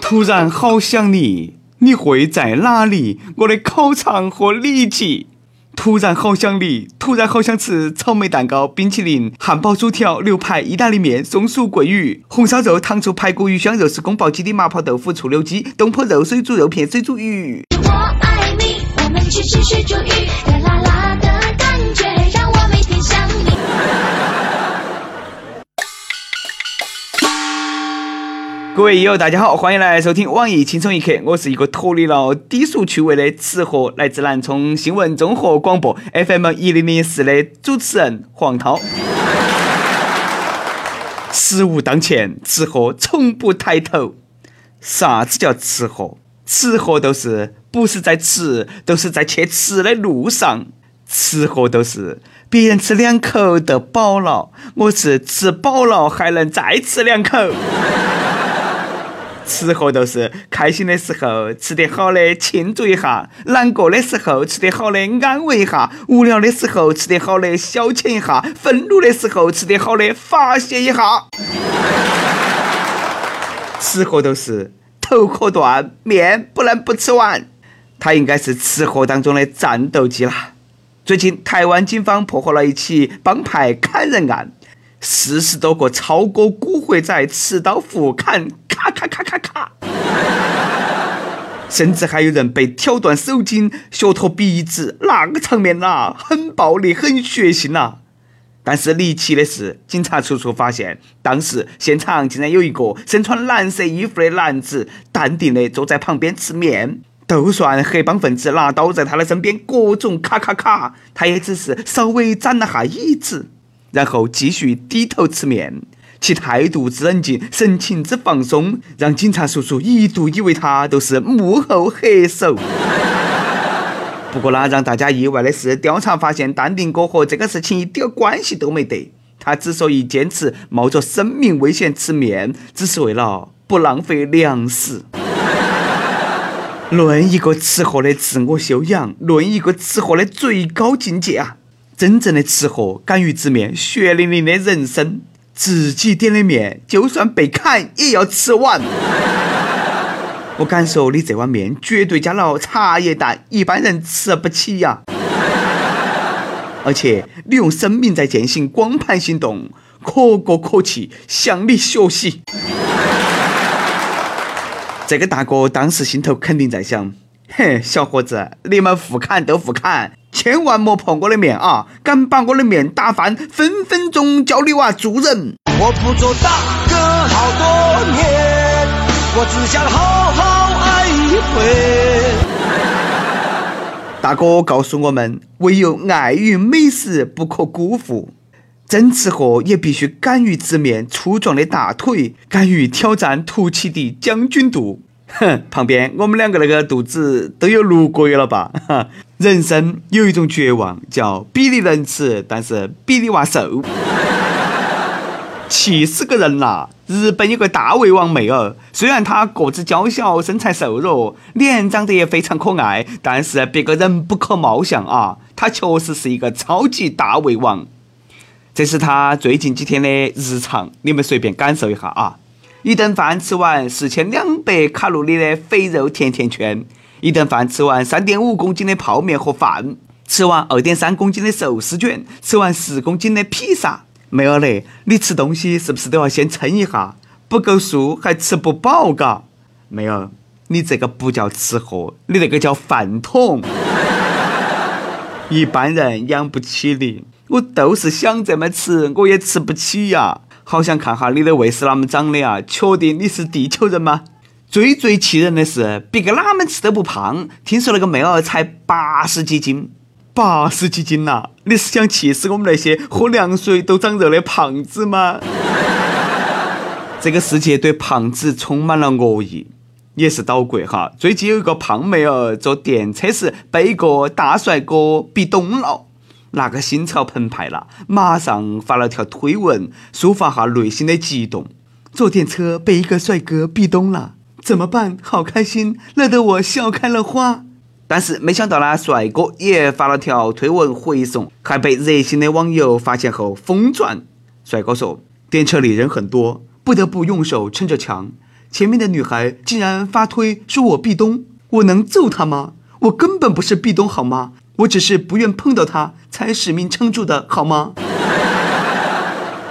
突然好想你，你会在哪里？我的烤肠和里脊。突然好想你，突然好想吃草莓蛋糕、冰淇淋、汉堡、薯条、牛排、意大利面、松鼠桂鱼、红烧肉、糖醋排骨、鱼香肉丝、宫保鸡丁、麻婆豆腐、醋溜鸡、东坡肉、水煮肉片、水煮鱼。我爱你，我们去吃水煮鱼，热辣辣的各位友，大家好，欢迎来收听网易轻松一刻。我是一个脱离了低俗趣味的吃货，来自南充新闻综合广播 FM 一零零四的主持人黄涛。食物当前，吃货从不抬头。啥子叫吃货？吃货都是不是在吃，都是在去吃的路上。吃货都是别人吃两口都饱了，我是吃饱了还能再吃两口。吃货都是开心的时候吃得好的庆祝一下，难过的时候吃得好的安慰一下，无聊的时候吃得好的消遣一下，愤怒的时候吃得好的发泄一下。吃货都是头壳断，面不能不吃完，他应该是吃货当中的战斗机啦。最近，台湾警方破获了一起帮派砍人案，四十多个超哥古惑仔持刀互砍，咔咔咔咔咔，甚至还有人被挑断手筋、削脱鼻子，那个场面呐，很暴力、很血腥呐。但是离奇的是，警察叔叔发现，当时现场竟然有一个身穿蓝色衣服的男子，淡定地坐在旁边吃面。就算黑帮分子拿刀在他的身边各种咔咔咔，他也只是稍微展了下椅子，然后继续低头吃面，其态度之冷静，神情之放松，让警察叔叔一度以为他都是幕后黑手。不过呢，让大家意外的是，调查发现淡定哥和这个事情一点关系都没得。他之所以坚持冒着生命危险吃面，只是为了不浪费粮食。论一个吃货的自我修养，论一个吃货的最高境界啊！真正的吃货敢于直面血淋淋的人生，自己点的面，就算被砍也要吃完。我敢说你这碗面绝对加了茶叶蛋，一般人吃不起呀。而且你用生命在践行光盘行动，可歌可泣，向你学习。这个大哥当时心头肯定在想：嘿，小伙子，你们互砍都互砍，千万莫碰我的面啊！敢把我的面打翻，分分钟叫你娃做人！我不做大哥好多年，我只想好好爱一回。大哥告诉我们，唯有爱与美食不可辜负。真吃货也必须敢于直面粗壮的大腿，敢于挑战凸起的将军肚。哼，旁边我们两个那个肚子都有六个月了吧？哈，人生有一种绝望，叫比你能吃，但是比你娃瘦。气死个人啦！日本有个大胃王妹儿，虽然她个子娇小，身材瘦弱，脸长得也非常可爱，但是别个人不可貌相啊！她确实是一个超级大胃王。这是她最近几天的日常，你们随便感受一下啊！一顿饭吃完四千两百卡路里的肥肉甜甜圈，一顿饭吃完三点五公斤的泡面和饭，吃完二点三公斤的寿司卷，吃完十公斤的披萨。妹儿嘞，你吃东西是不是都要先称一下？不够数还吃不饱嘎？妹儿，你这个不叫吃货，你那个叫饭桶，一般人养不起你。我都是想这么吃，我也吃不起呀！好想看哈你的胃是啷么长的啊？确定你是地球人吗？最最气人的是，别个哪们吃都不胖，听说那个妹儿才八十几斤，八十几斤呐！你是想气死我们那些喝凉水都长肉的胖子吗？这个世界对胖子充满了恶意，也是捣鬼哈！最近有一个胖妹儿坐电车时被一个大帅哥逼咚了。那个心潮澎湃了，马上发了条推文，抒发下内心的激动。坐电车被一个帅哥壁咚了，怎么办？好开心，乐得我笑开了花。但是没想到呢，帅哥也发了条推文回送，还被热心的网友发现后疯转。帅哥说：“电车里人很多，不得不用手撑着墙。前面的女孩竟然发推说我壁咚，我能揍她吗？我根本不是壁咚好吗？我只是不愿碰到她，才使命撑住的好吗？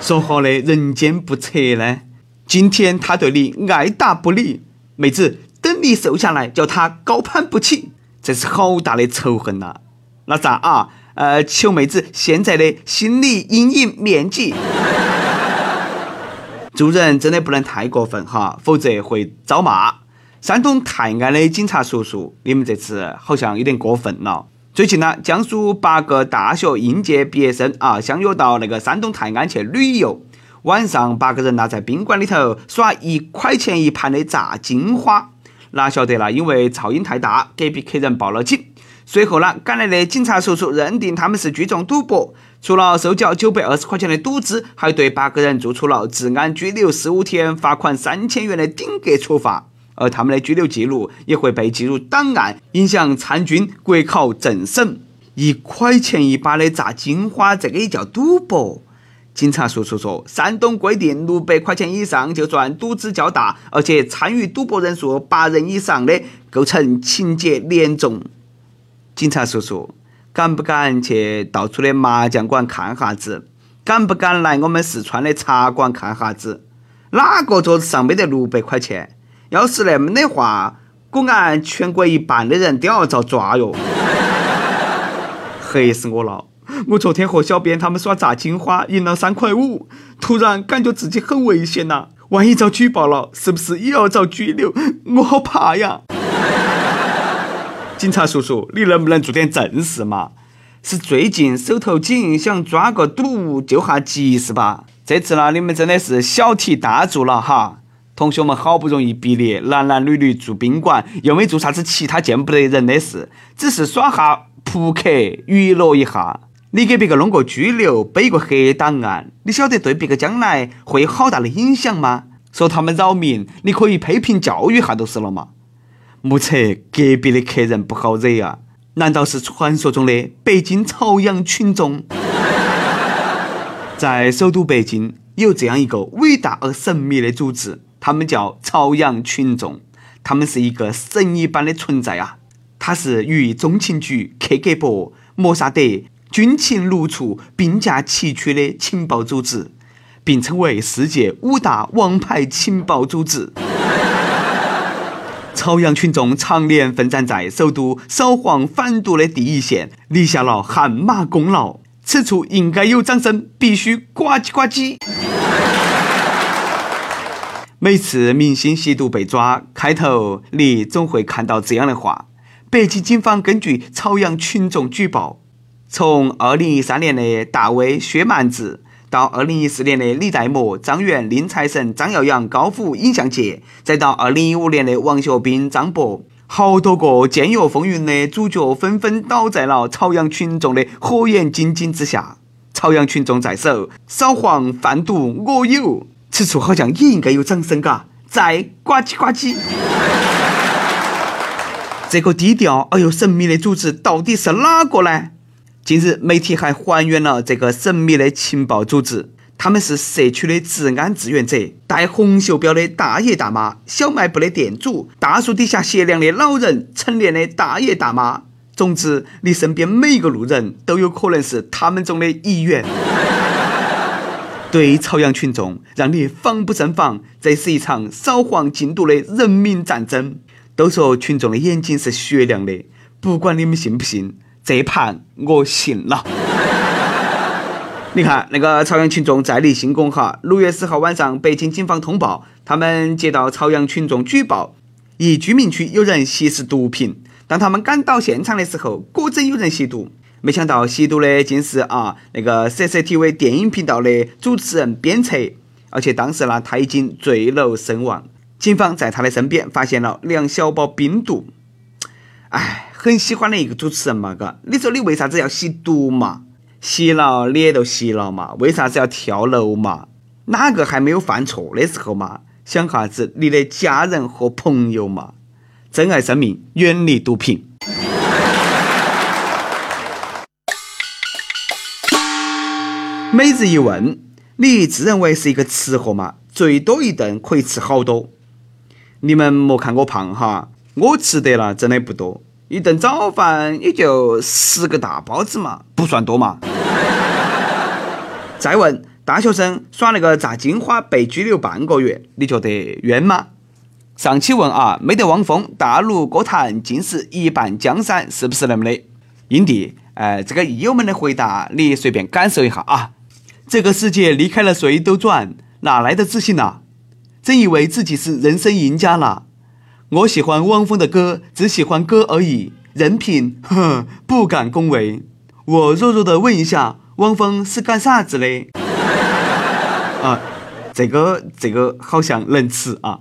说好的人间不测呢？今天他对你爱答不理，妹子，等你瘦下来，叫他高攀不起，这是好大的仇恨呐！那咋啊？呃，求妹子现在的心理阴影面积。做人真的不能太过分哈，否则会遭骂。山东泰安的警察叔叔，你们这次好像有点过分了。最近呢，江苏八个大学应届毕业生啊，相约到那个山东泰安去旅游。晚上，八个人呢在宾馆里头耍一块钱一盘的炸金花。哪晓得呢，因为噪音太大，隔壁客人报了警。随后呢，赶来的警察叔叔认定他们是聚众赌博，除了收缴九百二十块钱的赌资，还对八个人做出了治安拘留十五天、罚款三千元的顶格处罚。而他们的拘留记录也会被记入档案，影响参军国考政审。一块钱一把的炸金花，这个也叫赌博？警察叔叔说，山东规定六百块钱以上就算赌资较大，而且参与赌博人数八人以上的，构成情节严重。警察叔叔，敢不敢去到处的麻将馆看哈子？敢不敢来我们四川的茶馆看哈子？哪个桌子上没得六百块钱？要是那么的话，果俺全国一半的人都要遭抓哟！黑死我了！我昨天和小编他们耍炸金花，赢了三块五，突然感觉自己很危险呐！万一遭举报了，是不是也要遭拘留？我好怕呀！警察叔叔，你能不能做点正事嘛？是最近手头紧，想抓个赌救下急是吧？这次呢，你们真的是小题大做了哈！同学们好不容易毕业，男男女女住宾馆，又没做啥子其他见不得人的事，只是耍下扑克娱乐一下。你给别个弄个拘留，背个黑档案，你晓得对别个将来会有好大的影响吗？说他们扰民，你可以批评教育下就是了嘛。目测隔壁的客人不好惹啊，难道是传说中的北京朝阳群众？在首都北京有这样一个伟大而神秘的组织。他们叫朝阳群众，他们是一个神一般的存在啊！它是与中情局、克格勃、摩萨德、军情六处并驾齐驱的情报组织，并称为世界五大王牌情报组织。朝阳群众常年奋战在首都扫黄反毒的第一线，立下了汗马功劳。此处应该有掌声，必须呱唧呱唧。每次明星吸毒被抓，开头你总会看到这样的话：北京警方根据朝阳群众举报，从二零一三年的大威薛蛮子，到二零一四年的李代沫、张元、宁财神、张耀扬、高虎、尹相杰，再到二零一五年的王学兵、张博，好多个监狱风云的主角纷纷倒在了朝阳群众的火眼金睛之下。朝阳群众在手，扫黄贩毒我有。此处好像也应该有掌声嘎！再呱唧呱唧。这个低调而又神秘的组织到底是哪个呢？近日，媒体还还原了这个神秘的情报组织，他们是社区的治安志愿者，戴红袖标的大爷大妈，小卖部的店主，大树底下歇凉的老人，成年的大爷大妈。总之，你身边每一个路人都有可能是他们中的一员。对朝阳群众，让你防不胜防。这是一场扫黄禁毒的人民战争。都说群众的眼睛是雪亮的，不管你们信不信，这盘我信了。你看，那个朝阳群众再立新功哈。六月十号晚上，北京警方通报，他们接到朝阳群众举报，一居民区有人吸食毒品。当他们赶到现场的时候，果真有人吸毒。没想到吸毒的竟是啊那个 CCTV 电影频道的主持人鞭策，而且当时呢他已经坠楼身亡。警方在他的身边发现了两小包冰毒。哎，很喜欢的一个主持人嘛，嘎，你说你为啥子要吸毒嘛？吸了你也都吸了嘛？为啥子要跳楼嘛？哪个还没有犯错的时候嘛？想下子你的家人和朋友嘛？珍爱生命，远离毒品。每日一问：你自认为是一个吃货吗？最多一顿可以吃好多。你们莫看我胖哈，我吃得了真的不多，一顿早饭也就十个大包子嘛，不算多嘛。再问，大学生耍那个炸金花被拘留半个月，你觉得冤吗？上期问啊，没得汪峰，大陆歌坛竟是一半江山，是不是那么的？英帝，哎，这个益友们的回答你随便感受一下啊。这个世界离开了谁都转，哪来的自信呐？真以为自己是人生赢家了？我喜欢汪峰的歌，只喜欢歌而已，人品，哼，不敢恭维。我弱弱的问一下，汪峰是干啥子的？啊，这个这个好像能吃啊。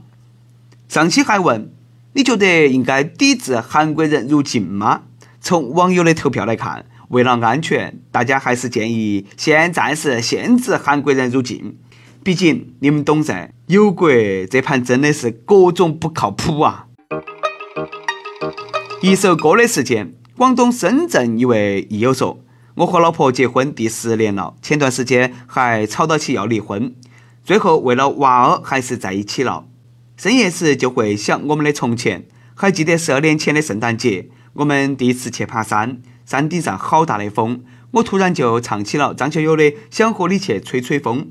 上期还问，你觉得应该抵制韩国人入境吗？从网友的投票来看，为了安全，大家还是建议先暂时限制韩国人入境。毕竟你们懂噻，有国这盘真的是各种不靠谱啊！一首歌的时间，广东深圳一位益友说：“我和老婆结婚第十年了，前段时间还吵到起要离婚，最后为了娃儿还是在一起了。深夜时就会想我们的从前，还记得十二年前的圣诞节，我们第一次去爬山，山顶上好大的风，我突然就唱起了张学友的《想和你去吹吹风》。”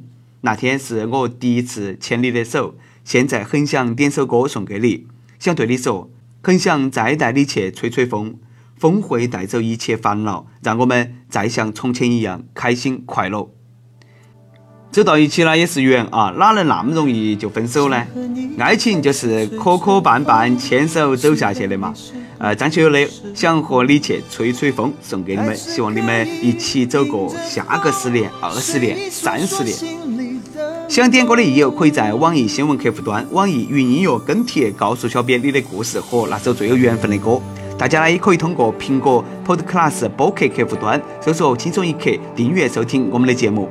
那天是我第一次牵你的手，现在很想点首歌送给你，想对你说，很想再带你去吹吹风，风会带走一切烦恼，让我们再像从前一样开心快乐。走到一起了也是缘啊，哪能那么容易就分手呢？爱情就是磕磕绊绊，牵手走下去的嘛。呃，张学友的《想和你去吹吹风》送给你们，希望你们一起走过下个十年、二十年、三十年。想点歌的益友，可以在网易新闻客户端、网易云音乐跟帖告诉小编你的故事和那首最有缘分的歌。大家呢也可以通过苹果 Podcast 播客客户端搜索“轻松一刻”订阅收听我们的节目。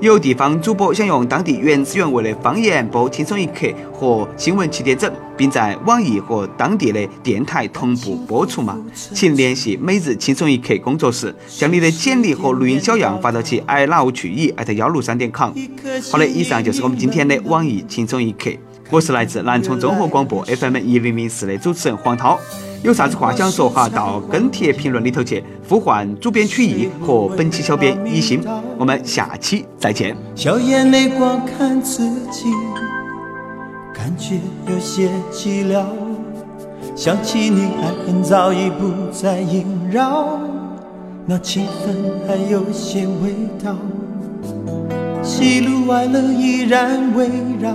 有地方主播想用当地原汁原味的方言播《轻松一刻》和新闻七点整，并在网易和当地的电台同步播出吗？请联系每日轻松一刻工作室，将你的简历和录音小样发到其 i love 去 e 艾特幺六三点 com。好的，以上就是我们今天的网易轻松一刻。我是来自南充综合广播 FM 一零零四的主持人黄涛。有啥子话想说哈？到跟帖评论里头去呼唤主编曲艺和本期小编一心，我们下期再见。笑眼泪光看自己，感觉有些寂寥。想起你，爱恨早已不再萦绕，那气氛还有些味道。喜怒哀乐依然围绕，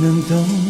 能懂。